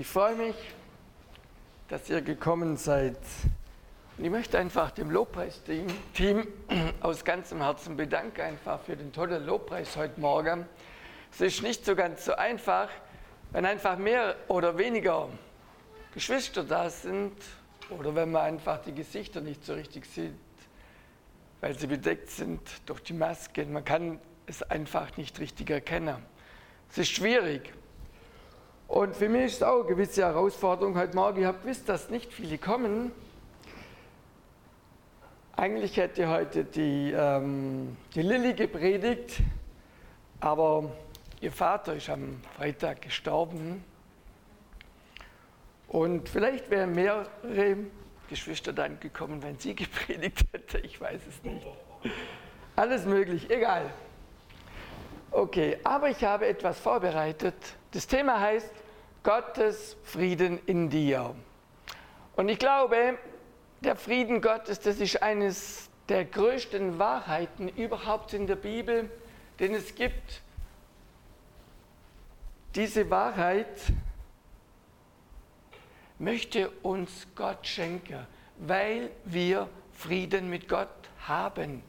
Ich freue mich, dass ihr gekommen seid. Und ich möchte einfach dem Lobpreisteam aus ganzem Herzen bedanken, einfach für den tollen Lobpreis heute Morgen. Es ist nicht so ganz so einfach, wenn einfach mehr oder weniger Geschwister da sind oder wenn man einfach die Gesichter nicht so richtig sieht, weil sie bedeckt sind durch die Masken. Man kann es einfach nicht richtig erkennen. Es ist schwierig. Und für mich ist es auch eine gewisse Herausforderung heute Morgen. Ihr habt gewusst, dass nicht viele kommen. Eigentlich hätte heute die, ähm, die Lilly gepredigt, aber ihr Vater ist am Freitag gestorben. Und vielleicht wären mehrere Geschwister dann gekommen, wenn sie gepredigt hätte. Ich weiß es nicht. Alles möglich, egal. Okay, aber ich habe etwas vorbereitet. Das Thema heißt Gottes Frieden in dir. Und ich glaube, der Frieden Gottes, das ist eines der größten Wahrheiten überhaupt in der Bibel, den es gibt. Diese Wahrheit möchte uns Gott schenken, weil wir Frieden mit Gott haben.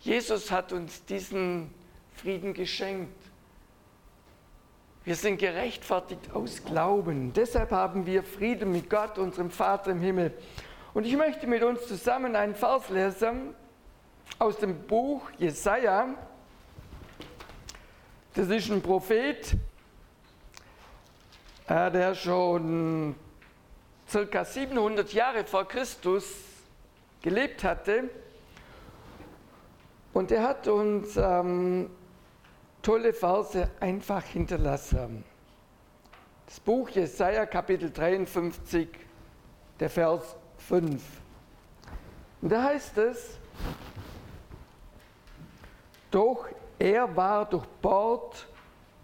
Jesus hat uns diesen Frieden geschenkt. Wir sind gerechtfertigt aus Glauben. Deshalb haben wir Frieden mit Gott, unserem Vater im Himmel. Und ich möchte mit uns zusammen einen Vers lesen aus dem Buch Jesaja. Das ist ein Prophet, äh, der schon circa 700 Jahre vor Christus gelebt hatte. Und er hat uns ähm, tolle Verse einfach hinterlassen. Das Buch Jesaja, Kapitel 53, der Vers 5. Und da heißt es, doch er war durchbohrt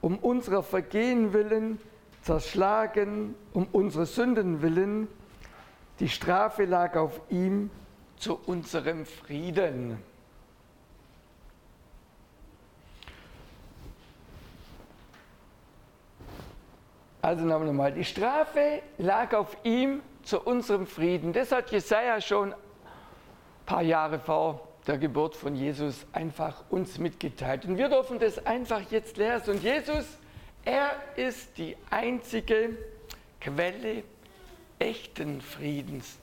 um unserer Vergehen willen, zerschlagen um unsere Sünden willen. Die Strafe lag auf ihm zu unserem Frieden. Also nochmal, die Strafe lag auf ihm zu unserem Frieden. Das hat Jesaja schon ein paar Jahre vor der Geburt von Jesus einfach uns mitgeteilt. Und wir dürfen das einfach jetzt lesen. Und Jesus, er ist die einzige Quelle echten Friedens.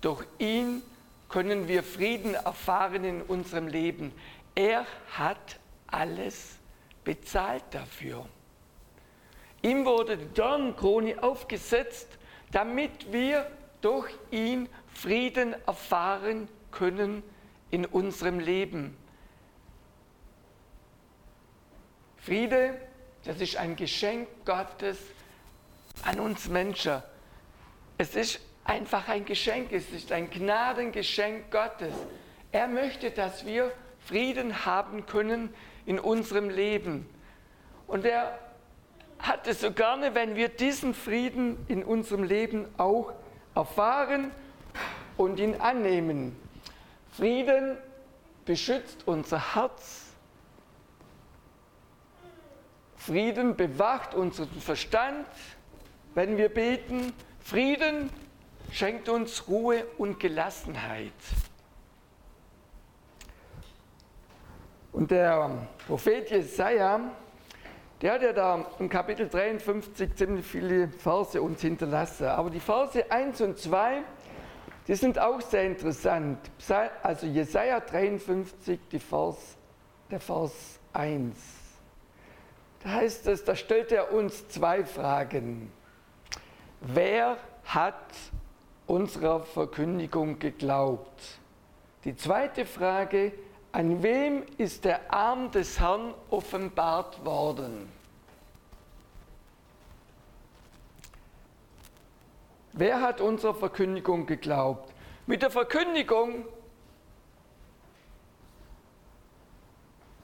Durch ihn können wir Frieden erfahren in unserem Leben. Er hat alles bezahlt dafür. Ihm wurde die Dornenkrone aufgesetzt, damit wir durch ihn Frieden erfahren können in unserem Leben. Friede, das ist ein Geschenk Gottes an uns Menschen. Es ist einfach ein Geschenk, es ist ein Gnadengeschenk Gottes. Er möchte, dass wir Frieden haben können in unserem Leben. Und er hat es so gerne, wenn wir diesen Frieden in unserem Leben auch erfahren und ihn annehmen. Frieden beschützt unser Herz. Frieden bewacht unseren Verstand, wenn wir beten. Frieden schenkt uns Ruhe und Gelassenheit. Und der Prophet Jesaja der hat ja da im Kapitel 53 ziemlich viele Verse uns hinterlassen. Aber die Verse 1 und 2, die sind auch sehr interessant. Also Jesaja 53, die Vers, der Vers 1. Da heißt es, da stellt er uns zwei Fragen. Wer hat unserer Verkündigung geglaubt? Die zweite Frage, an wem ist der Arm des Herrn offenbart worden? Wer hat unserer Verkündigung geglaubt? Mit der Verkündigung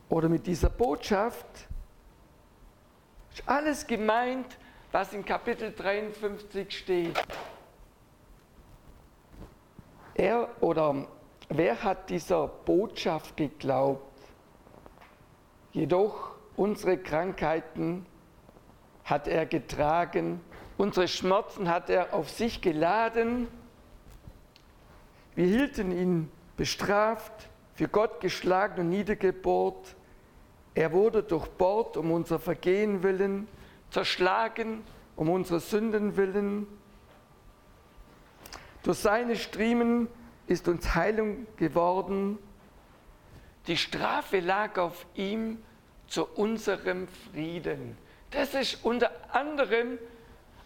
oder mit dieser Botschaft ist alles gemeint, was in Kapitel 53 steht. Er oder Wer hat dieser Botschaft geglaubt? Jedoch unsere Krankheiten hat er getragen Unsere Schmerzen hat er auf sich geladen. Wir hielten ihn bestraft, für Gott geschlagen und niedergebohrt. Er wurde durchbohrt um unser Vergehen willen, zerschlagen um unsere Sünden willen. Durch seine Striemen ist uns Heilung geworden. Die Strafe lag auf ihm zu unserem Frieden. Das ist unter anderem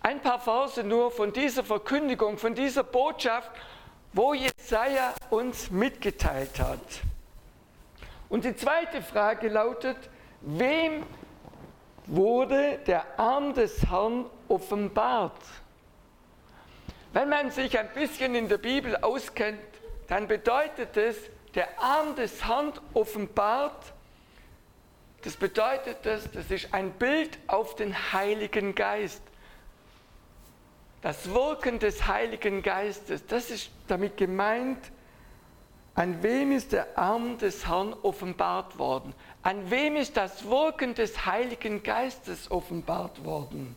ein paar Verse nur von dieser Verkündigung, von dieser Botschaft, wo Jesaja uns mitgeteilt hat. Und die zweite Frage lautet: Wem wurde der Arm des Herrn offenbart? Wenn man sich ein bisschen in der Bibel auskennt, dann bedeutet es, der Arm des Herrn offenbart, das bedeutet das, das ist ein Bild auf den Heiligen Geist. Das Wirken des Heiligen Geistes, das ist damit gemeint, an wem ist der Arm des Herrn offenbart worden? An wem ist das Wirken des Heiligen Geistes offenbart worden?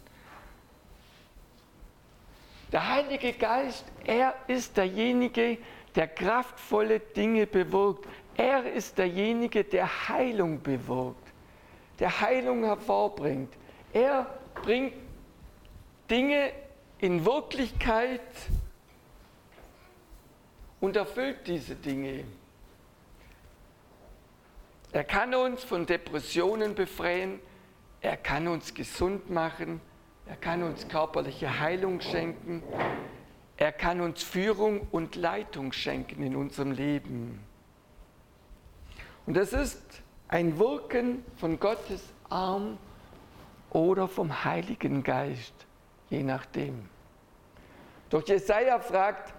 Der Heilige Geist, er ist derjenige, der kraftvolle Dinge bewirkt. Er ist derjenige, der Heilung bewirkt, der Heilung hervorbringt. Er bringt Dinge in Wirklichkeit und erfüllt diese Dinge. Er kann uns von Depressionen befreien, er kann uns gesund machen, er kann uns körperliche Heilung schenken, er kann uns Führung und Leitung schenken in unserem Leben. Und das ist ein Wirken von Gottes Arm oder vom Heiligen Geist, je nachdem. Doch Jesaja fragt,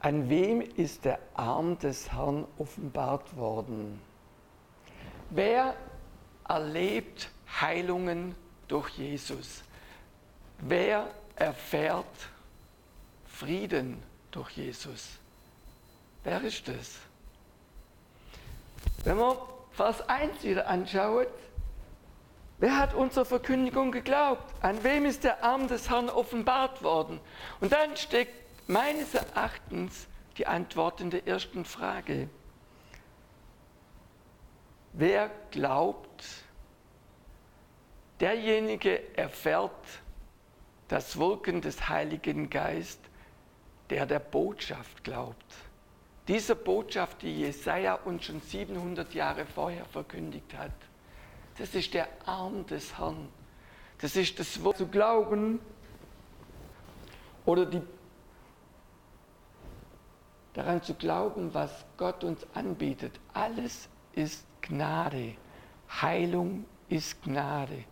an wem ist der Arm des Herrn offenbart worden? Wer erlebt Heilungen durch Jesus? Wer erfährt Frieden durch Jesus. Wer ist das? Wenn man Vers 1 wieder anschaut, wer hat unserer Verkündigung geglaubt? An wem ist der Arm des Herrn offenbart worden? Und dann steckt meines Erachtens die Antwort in der ersten Frage. Wer glaubt, derjenige erfährt das Wirken des Heiligen Geistes der der Botschaft glaubt. Diese Botschaft, die Jesaja uns schon 700 Jahre vorher verkündigt hat, das ist der Arm des Herrn. Das ist das Wort zu glauben oder die, daran zu glauben, was Gott uns anbietet. Alles ist Gnade. Heilung ist Gnade.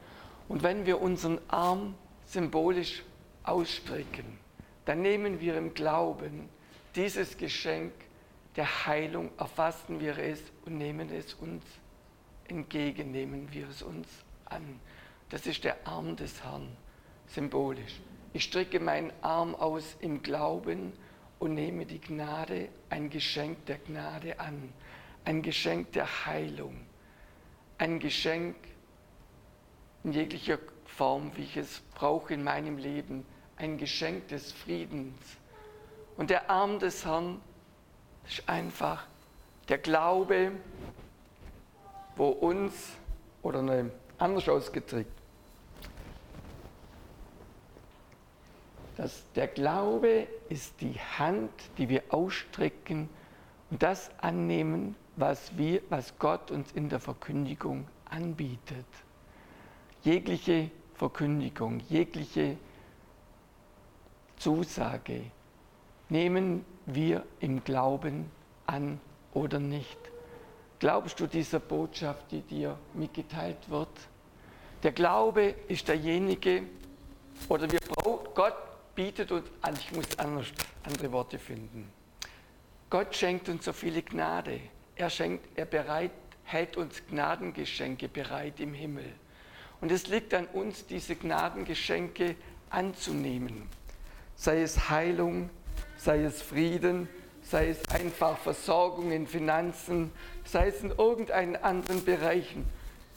Und wenn wir unseren Arm symbolisch ausstrecken, dann nehmen wir im Glauben dieses Geschenk der Heilung, erfassen wir es und nehmen es uns entgegen, nehmen wir es uns an. Das ist der Arm des Herrn, symbolisch. Ich strecke meinen Arm aus im Glauben und nehme die Gnade, ein Geschenk der Gnade an, ein Geschenk der Heilung, ein Geschenk in jeglicher Form, wie ich es brauche in meinem Leben, ein Geschenk des Friedens. Und der Arm des Herrn ist einfach der Glaube, wo uns, oder ne, anders ausgedrückt, dass der Glaube ist die Hand, die wir ausstrecken und das annehmen, was, wir, was Gott uns in der Verkündigung anbietet. Jegliche Verkündigung, jegliche Zusage nehmen wir im Glauben an oder nicht? Glaubst du dieser Botschaft, die dir mitgeteilt wird? Der Glaube ist derjenige, oder wir brauchen, Gott bietet uns an, ich muss anders, andere Worte finden. Gott schenkt uns so viele Gnade. Er schenkt, er bereit, hält uns Gnadengeschenke bereit im Himmel. Und es liegt an uns, diese Gnadengeschenke anzunehmen sei es Heilung, sei es Frieden, sei es einfach Versorgung in Finanzen, sei es in irgendeinen anderen Bereichen.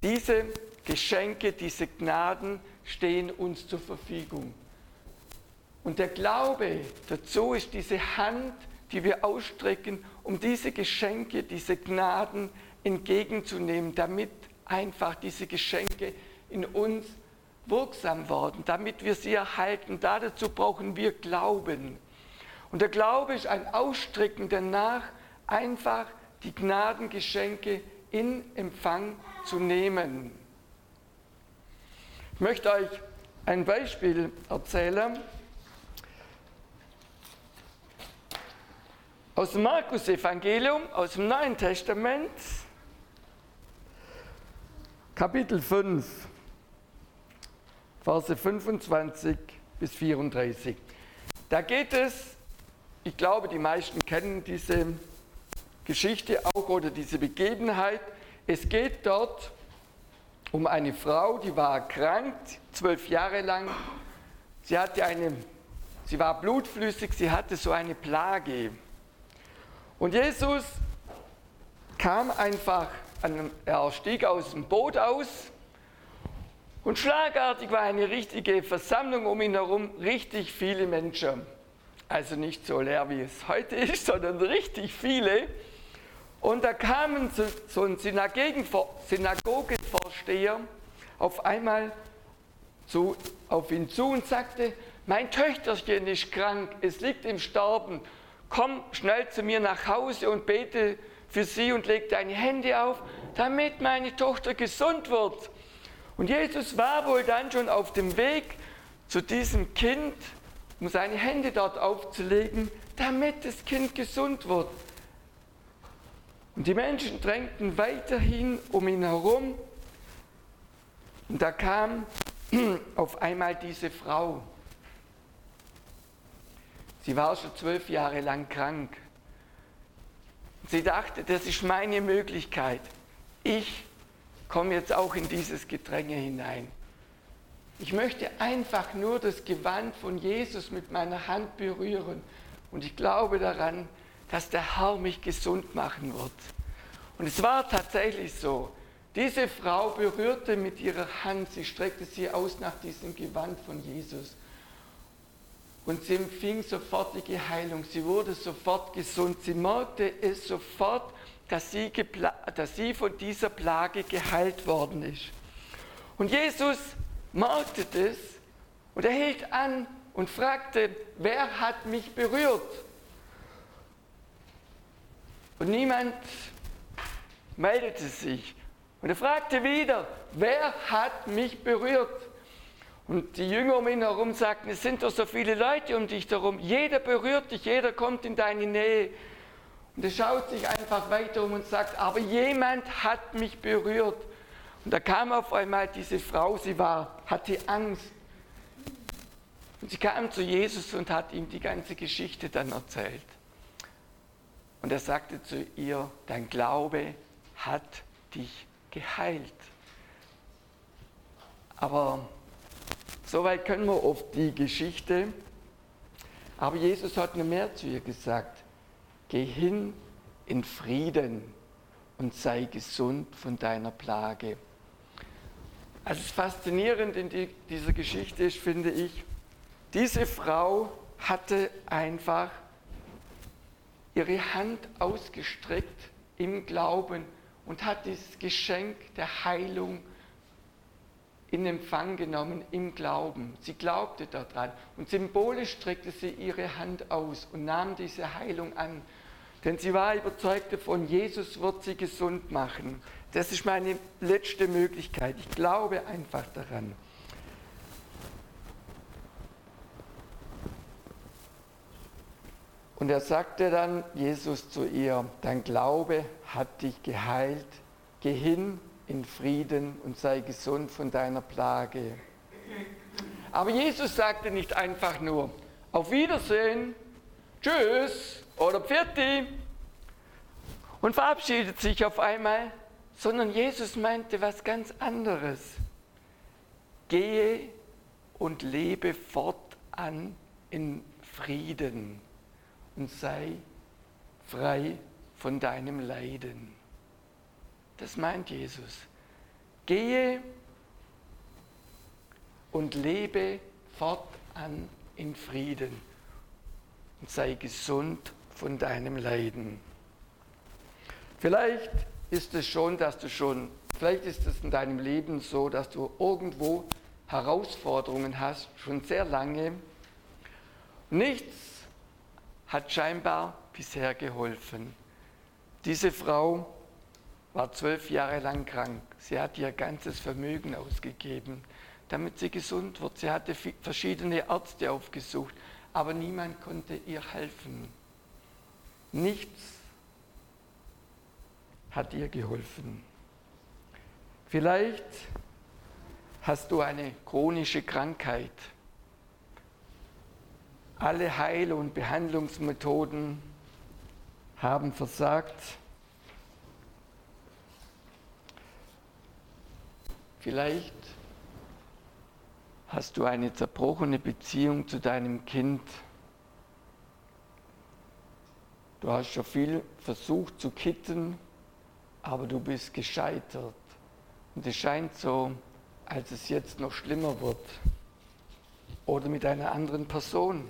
Diese Geschenke, diese Gnaden stehen uns zur Verfügung. Und der Glaube dazu ist diese Hand, die wir ausstrecken, um diese Geschenke, diese Gnaden entgegenzunehmen, damit einfach diese Geschenke in uns wirksam werden, damit wir sie erhalten. Dazu brauchen wir Glauben. Und der Glaube ist ein Ausstrecken danach, einfach die Gnadengeschenke in Empfang zu nehmen. Ich möchte euch ein Beispiel erzählen. Aus dem Markus-Evangelium, aus dem Neuen Testament, Kapitel 5, Verse 25 bis 34. Da geht es, ich glaube, die meisten kennen diese Geschichte auch oder diese Begebenheit. Es geht dort um eine Frau, die war erkrankt, zwölf Jahre lang. Sie hatte eine, sie war blutflüssig, sie hatte so eine Plage. Und Jesus kam einfach, er stieg aus dem Boot aus und schlagartig war eine richtige Versammlung um ihn herum, richtig viele Menschen. Also nicht so leer, wie es heute ist, sondern richtig viele. Und da kamen so, ein Synagogenvorsteher auf einmal zu, auf ihn zu und sagte, mein Töchterchen ist krank, es liegt im Sterben komm schnell zu mir nach Hause und bete für sie und leg deine Hände auf, damit meine Tochter gesund wird. Und Jesus war wohl dann schon auf dem Weg zu diesem Kind, um seine Hände dort aufzulegen, damit das Kind gesund wird. Und die Menschen drängten weiterhin um ihn herum. Und da kam auf einmal diese Frau. Sie war schon zwölf Jahre lang krank. Sie dachte, das ist meine Möglichkeit. Ich komme jetzt auch in dieses Gedränge hinein. Ich möchte einfach nur das Gewand von Jesus mit meiner Hand berühren. Und ich glaube daran, dass der Herr mich gesund machen wird. Und es war tatsächlich so. Diese Frau berührte mit ihrer Hand, sie streckte sie aus nach diesem Gewand von Jesus. Und sie empfing sofortige Heilung. Sie wurde sofort gesund. Sie merkte es sofort, dass sie, dass sie von dieser Plage geheilt worden ist. Und Jesus merkte das und er hielt an und fragte, wer hat mich berührt? Und niemand meldete sich. Und er fragte wieder, wer hat mich berührt? Und die Jünger um ihn herum sagten, es sind doch so viele Leute um dich herum, jeder berührt dich, jeder kommt in deine Nähe. Und er schaut sich einfach weiter um und sagt, aber jemand hat mich berührt. Und da kam auf einmal diese Frau, sie war, hatte Angst. Und sie kam zu Jesus und hat ihm die ganze Geschichte dann erzählt. Und er sagte zu ihr, dein Glaube hat dich geheilt. Aber Soweit können wir auf die Geschichte. Aber Jesus hat noch mehr zu ihr gesagt. Geh hin in Frieden und sei gesund von deiner Plage. Also das Faszinierende in die, dieser Geschichte ist, finde ich, diese Frau hatte einfach ihre Hand ausgestreckt im Glauben und hat dieses Geschenk der Heilung in Empfang genommen im Glauben. Sie glaubte daran und symbolisch streckte sie ihre Hand aus und nahm diese Heilung an. Denn sie war überzeugt davon, Jesus wird sie gesund machen. Das ist meine letzte Möglichkeit. Ich glaube einfach daran. Und er sagte dann, Jesus zu ihr, dein Glaube hat dich geheilt, geh hin in Frieden und sei gesund von deiner Plage. Aber Jesus sagte nicht einfach nur, auf Wiedersehen, tschüss oder pfiat und verabschiedet sich auf einmal, sondern Jesus meinte was ganz anderes. Gehe und lebe fortan in Frieden und sei frei von deinem Leiden. Das meint Jesus. Gehe und lebe fortan in Frieden und sei gesund von deinem Leiden. Vielleicht ist es schon, dass du schon, vielleicht ist es in deinem Leben so, dass du irgendwo Herausforderungen hast, schon sehr lange. Nichts hat scheinbar bisher geholfen. Diese Frau war zwölf Jahre lang krank. Sie hat ihr ganzes Vermögen ausgegeben, damit sie gesund wird. Sie hatte verschiedene Ärzte aufgesucht, aber niemand konnte ihr helfen. Nichts hat ihr geholfen. Vielleicht hast du eine chronische Krankheit. Alle Heil- und Behandlungsmethoden haben versagt. Vielleicht hast du eine zerbrochene Beziehung zu deinem Kind. Du hast schon viel versucht zu kitten, aber du bist gescheitert. Und es scheint so, als es jetzt noch schlimmer wird. Oder mit einer anderen Person.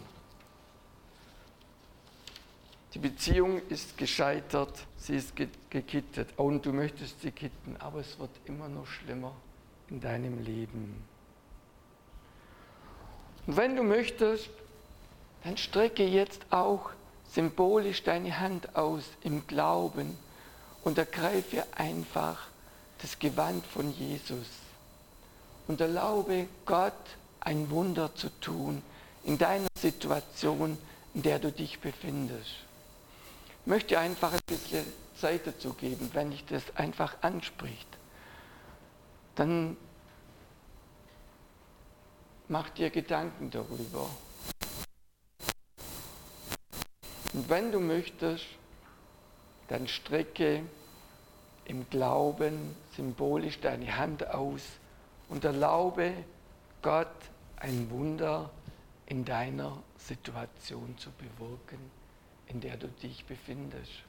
Die Beziehung ist gescheitert, sie ist gekittet und du möchtest sie kitten, aber es wird immer noch schlimmer in deinem Leben. Und wenn du möchtest, dann strecke jetzt auch symbolisch deine Hand aus im Glauben und ergreife einfach das Gewand von Jesus und erlaube Gott ein Wunder zu tun in deiner Situation, in der du dich befindest. Ich möchte einfach ein bisschen Zeit dazu geben, wenn dich das einfach anspricht. Dann mach dir Gedanken darüber. Und wenn du möchtest, dann strecke im Glauben symbolisch deine Hand aus und erlaube Gott ein Wunder in deiner Situation zu bewirken, in der du dich befindest.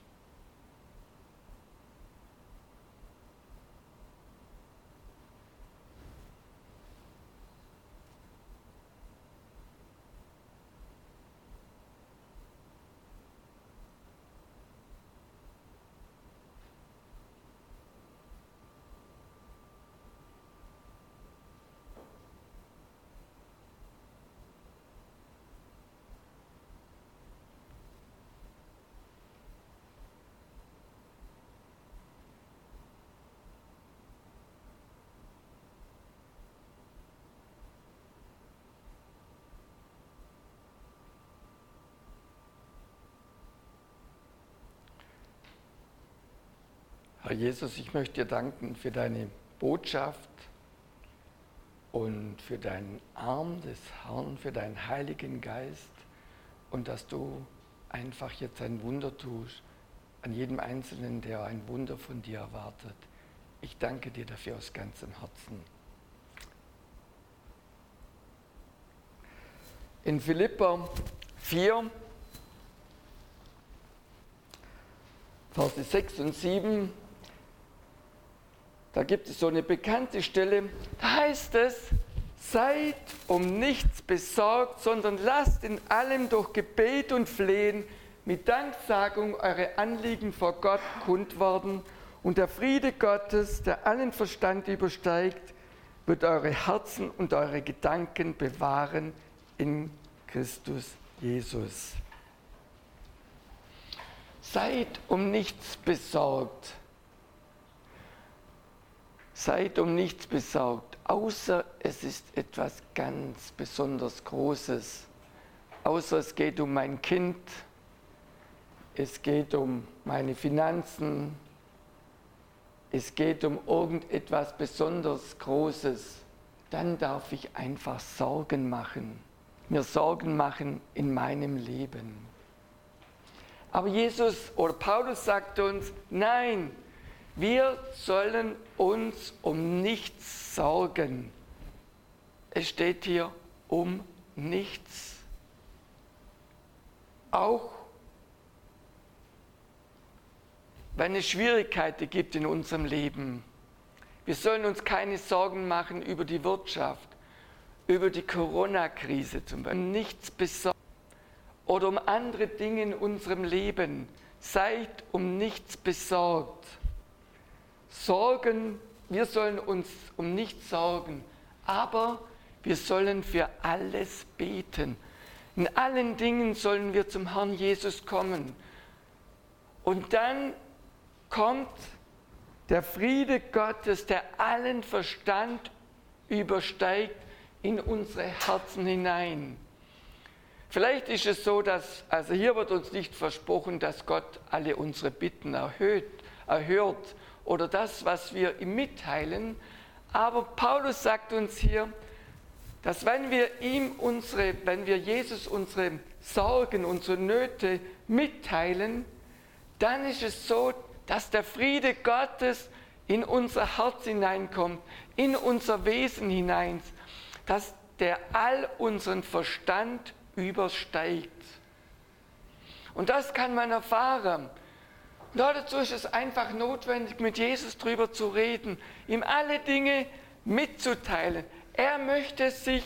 Herr Jesus, ich möchte dir danken für deine Botschaft und für deinen Arm des Herrn, für deinen Heiligen Geist und dass du einfach jetzt ein Wunder tust an jedem Einzelnen, der ein Wunder von dir erwartet. Ich danke dir dafür aus ganzem Herzen. In Philippa 4, Verse 6 und 7 da gibt es so eine bekannte Stelle, da heißt es, seid um nichts besorgt, sondern lasst in allem durch Gebet und Flehen mit Danksagung eure Anliegen vor Gott kund werden und der Friede Gottes, der allen Verstand übersteigt, wird eure Herzen und eure Gedanken bewahren in Christus Jesus. Seid um nichts besorgt. Seid um nichts besorgt, außer es ist etwas ganz besonders Großes. Außer es geht um mein Kind, es geht um meine Finanzen, es geht um irgendetwas besonders Großes. Dann darf ich einfach Sorgen machen, mir Sorgen machen in meinem Leben. Aber Jesus oder Paulus sagt uns, nein, wir sollen uns um nichts sorgen. Es steht hier um nichts. Auch wenn es Schwierigkeiten gibt in unserem Leben. Wir sollen uns keine Sorgen machen über die Wirtschaft, über die Corona-Krise zum Beispiel, nichts besorgt oder um andere Dinge in unserem Leben. Seid um nichts besorgt. Sorgen, wir sollen uns um nichts sorgen, aber wir sollen für alles beten. In allen Dingen sollen wir zum Herrn Jesus kommen. Und dann kommt der Friede Gottes, der allen Verstand übersteigt, in unsere Herzen hinein. Vielleicht ist es so, dass, also hier wird uns nicht versprochen, dass Gott alle unsere Bitten erhöht, erhört oder das, was wir ihm mitteilen, aber Paulus sagt uns hier, dass wenn wir ihm unsere, wenn wir Jesus unsere Sorgen, unsere Nöte mitteilen, dann ist es so, dass der Friede Gottes in unser Herz hineinkommt, in unser Wesen hinein, dass der all unseren Verstand übersteigt. Und das kann man erfahren. Dazu ist es einfach notwendig, mit Jesus drüber zu reden, ihm alle Dinge mitzuteilen. Er möchte sich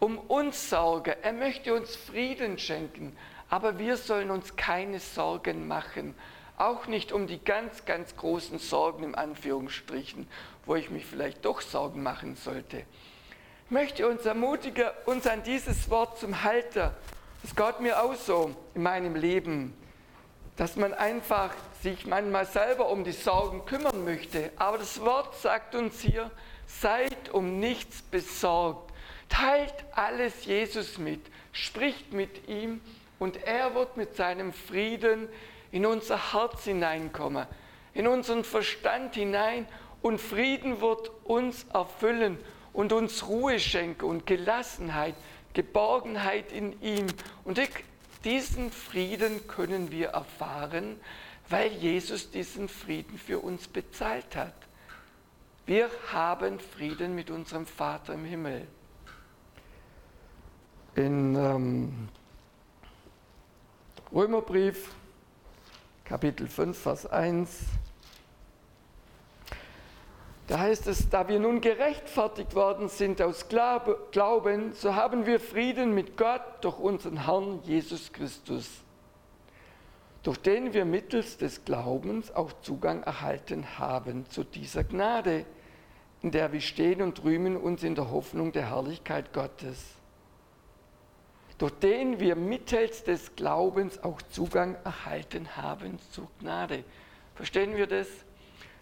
um uns sorgen, er möchte uns Frieden schenken, aber wir sollen uns keine Sorgen machen, auch nicht um die ganz, ganz großen Sorgen im Anführungsstrichen, wo ich mich vielleicht doch Sorgen machen sollte möchte uns ermutigen, uns an dieses Wort zum Halter. Das Gott mir auch so in meinem Leben, dass man einfach sich manchmal selber um die Sorgen kümmern möchte. Aber das Wort sagt uns hier, seid um nichts besorgt. Teilt alles Jesus mit, spricht mit ihm und er wird mit seinem Frieden in unser Herz hineinkommen, in unseren Verstand hinein und Frieden wird uns erfüllen und uns Ruhe schenke und Gelassenheit, Geborgenheit in ihm. Und diesen Frieden können wir erfahren, weil Jesus diesen Frieden für uns bezahlt hat. Wir haben Frieden mit unserem Vater im Himmel. In ähm, Römerbrief, Kapitel 5, Vers 1, da heißt es, da wir nun gerechtfertigt worden sind aus Glauben, so haben wir Frieden mit Gott durch unseren Herrn Jesus Christus, durch den wir mittels des Glaubens auch Zugang erhalten haben zu dieser Gnade, in der wir stehen und rühmen uns in der Hoffnung der Herrlichkeit Gottes, durch den wir mittels des Glaubens auch Zugang erhalten haben zur Gnade. Verstehen wir das?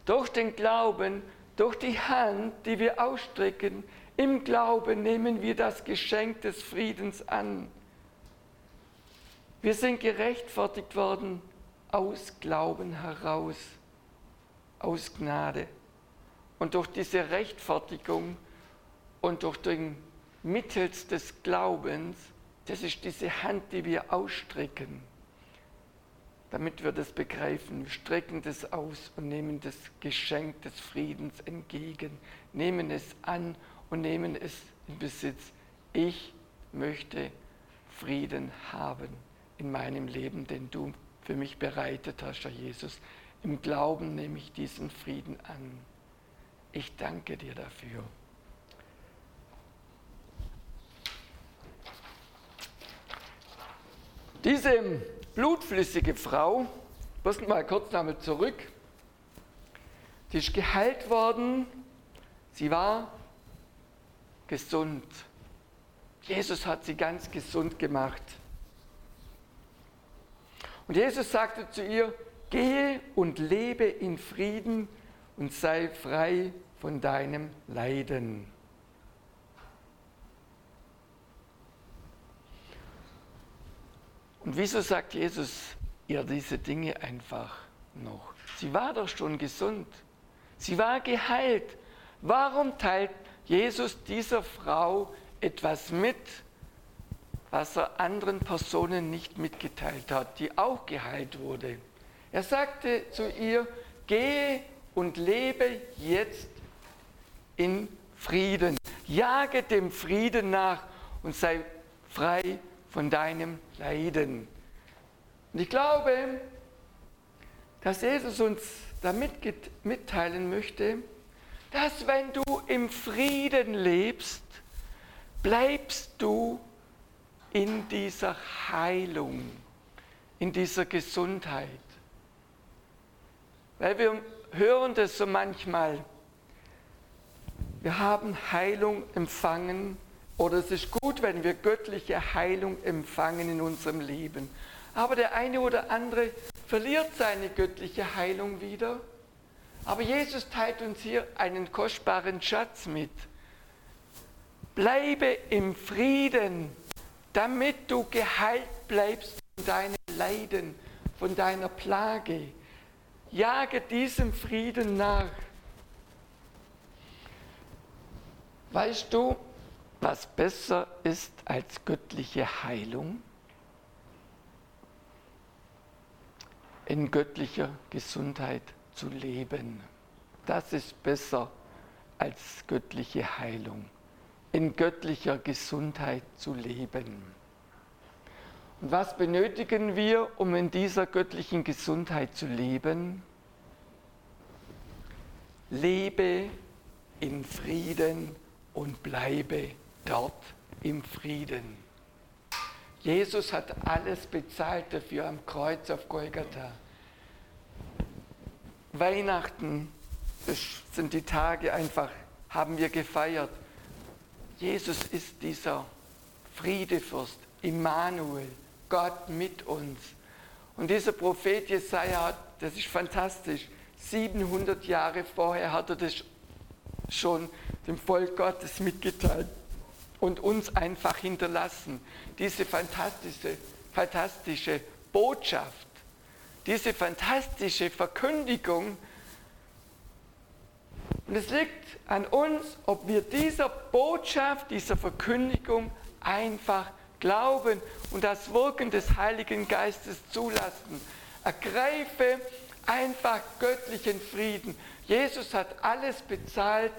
Durch den Glauben durch die Hand, die wir ausstrecken, im Glauben nehmen wir das Geschenk des Friedens an. Wir sind gerechtfertigt worden aus Glauben heraus, aus Gnade. Und durch diese Rechtfertigung und durch den mittels des Glaubens, das ist diese Hand, die wir ausstrecken damit wir das begreifen. Wir strecken das aus und nehmen das Geschenk des Friedens entgegen, nehmen es an und nehmen es in Besitz. Ich möchte Frieden haben in meinem Leben, den du für mich bereitet hast, Herr Jesus. Im Glauben nehme ich diesen Frieden an. Ich danke dir dafür. Diese blutflüssige Frau, müssen mal kurz damit zurück, die ist geheilt worden, sie war gesund. Jesus hat sie ganz gesund gemacht. Und Jesus sagte zu ihr, gehe und lebe in Frieden und sei frei von deinem Leiden. Und wieso sagt Jesus ihr diese Dinge einfach noch? Sie war doch schon gesund. Sie war geheilt. Warum teilt Jesus dieser Frau etwas mit, was er anderen Personen nicht mitgeteilt hat, die auch geheilt wurde? Er sagte zu ihr, gehe und lebe jetzt in Frieden. Jage dem Frieden nach und sei frei von deinem Leiden. Und ich glaube, dass Jesus uns damit mitteilen möchte, dass wenn du im Frieden lebst, bleibst du in dieser Heilung, in dieser Gesundheit. Weil wir hören das so manchmal. Wir haben Heilung empfangen oder es ist gut, wenn wir göttliche Heilung empfangen in unserem Leben. Aber der eine oder andere verliert seine göttliche Heilung wieder. Aber Jesus teilt uns hier einen kostbaren Schatz mit. Bleibe im Frieden, damit du geheilt bleibst von deinen Leiden, von deiner Plage. Jage diesem Frieden nach. Weißt du, was besser ist als göttliche Heilung? In göttlicher Gesundheit zu leben. Das ist besser als göttliche Heilung in göttlicher Gesundheit zu leben. Und was benötigen wir, um in dieser göttlichen Gesundheit zu leben? Lebe in Frieden und bleibe dort im Frieden. Jesus hat alles bezahlt dafür am Kreuz auf Golgatha. Weihnachten, das sind die Tage einfach, haben wir gefeiert. Jesus ist dieser Friedefürst, Immanuel, Gott mit uns. Und dieser Prophet Jesaja, das ist fantastisch, 700 Jahre vorher hat er das schon dem Volk Gottes mitgeteilt und uns einfach hinterlassen. Diese fantastische, fantastische Botschaft, diese fantastische Verkündigung und es liegt an uns, ob wir dieser Botschaft, dieser Verkündigung einfach glauben und das Wirken des Heiligen Geistes zulassen. Ergreife einfach göttlichen Frieden. Jesus hat alles bezahlt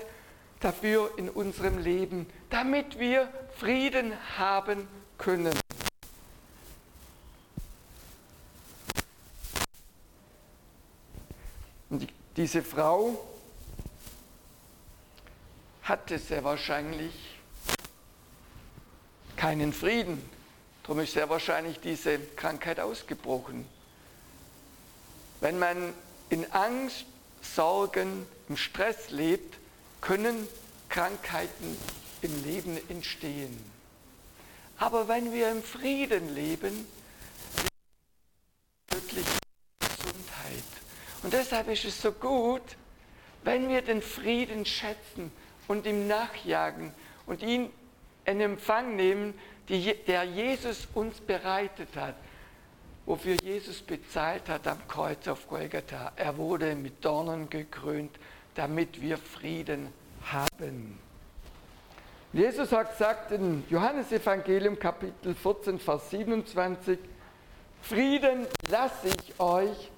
dafür in unserem Leben, damit wir Frieden haben können. Und diese Frau, hatte sehr wahrscheinlich keinen Frieden. Darum ist sehr wahrscheinlich diese Krankheit ausgebrochen. Wenn man in Angst, Sorgen, im Stress lebt, können Krankheiten im Leben entstehen. Aber wenn wir im Frieden leben, wirklich Gesundheit. Und deshalb ist es so gut, wenn wir den Frieden schätzen, und ihm nachjagen und ihn in Empfang nehmen, die, der Jesus uns bereitet hat, wofür Jesus bezahlt hat am Kreuz auf Golgatha. Er wurde mit Dornen gekrönt, damit wir Frieden haben. Jesus hat gesagt in Johannesevangelium Kapitel 14, Vers 27, Frieden lasse ich euch,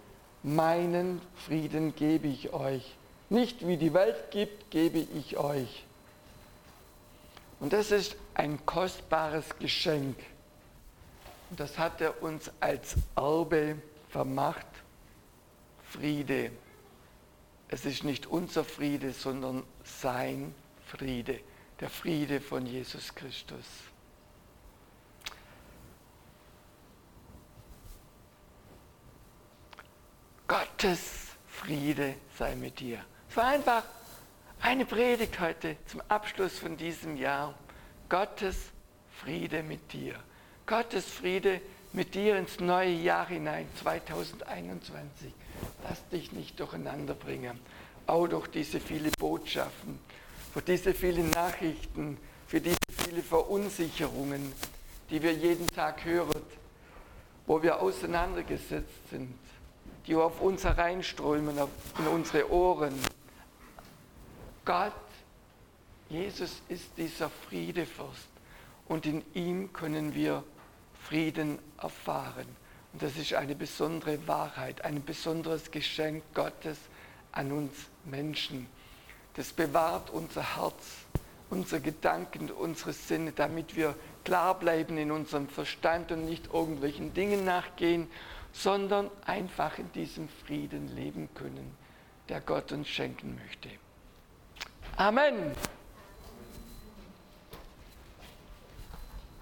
meinen Frieden gebe ich euch. Nicht wie die Welt gibt, gebe ich euch. Und das ist ein kostbares Geschenk. Und das hat er uns als Erbe vermacht. Friede. Es ist nicht unser Friede, sondern sein Friede. Der Friede von Jesus Christus. Gottes Friede sei mit dir. Es war einfach eine Predigt heute zum Abschluss von diesem Jahr. Gottes Friede mit dir. Gottes Friede mit dir ins neue Jahr hinein, 2021. Lass dich nicht durcheinander bringen. Auch durch diese vielen Botschaften, für diese vielen Nachrichten, für diese vielen Verunsicherungen, die wir jeden Tag hören, wo wir auseinandergesetzt sind, die auf uns hereinströmen, in unsere Ohren Gott, Jesus ist dieser Friedefürst und in ihm können wir Frieden erfahren. Und das ist eine besondere Wahrheit, ein besonderes Geschenk Gottes an uns Menschen. Das bewahrt unser Herz, unsere Gedanken, unsere Sinne, damit wir klar bleiben in unserem Verstand und nicht irgendwelchen Dingen nachgehen, sondern einfach in diesem Frieden leben können, der Gott uns schenken möchte. Amen.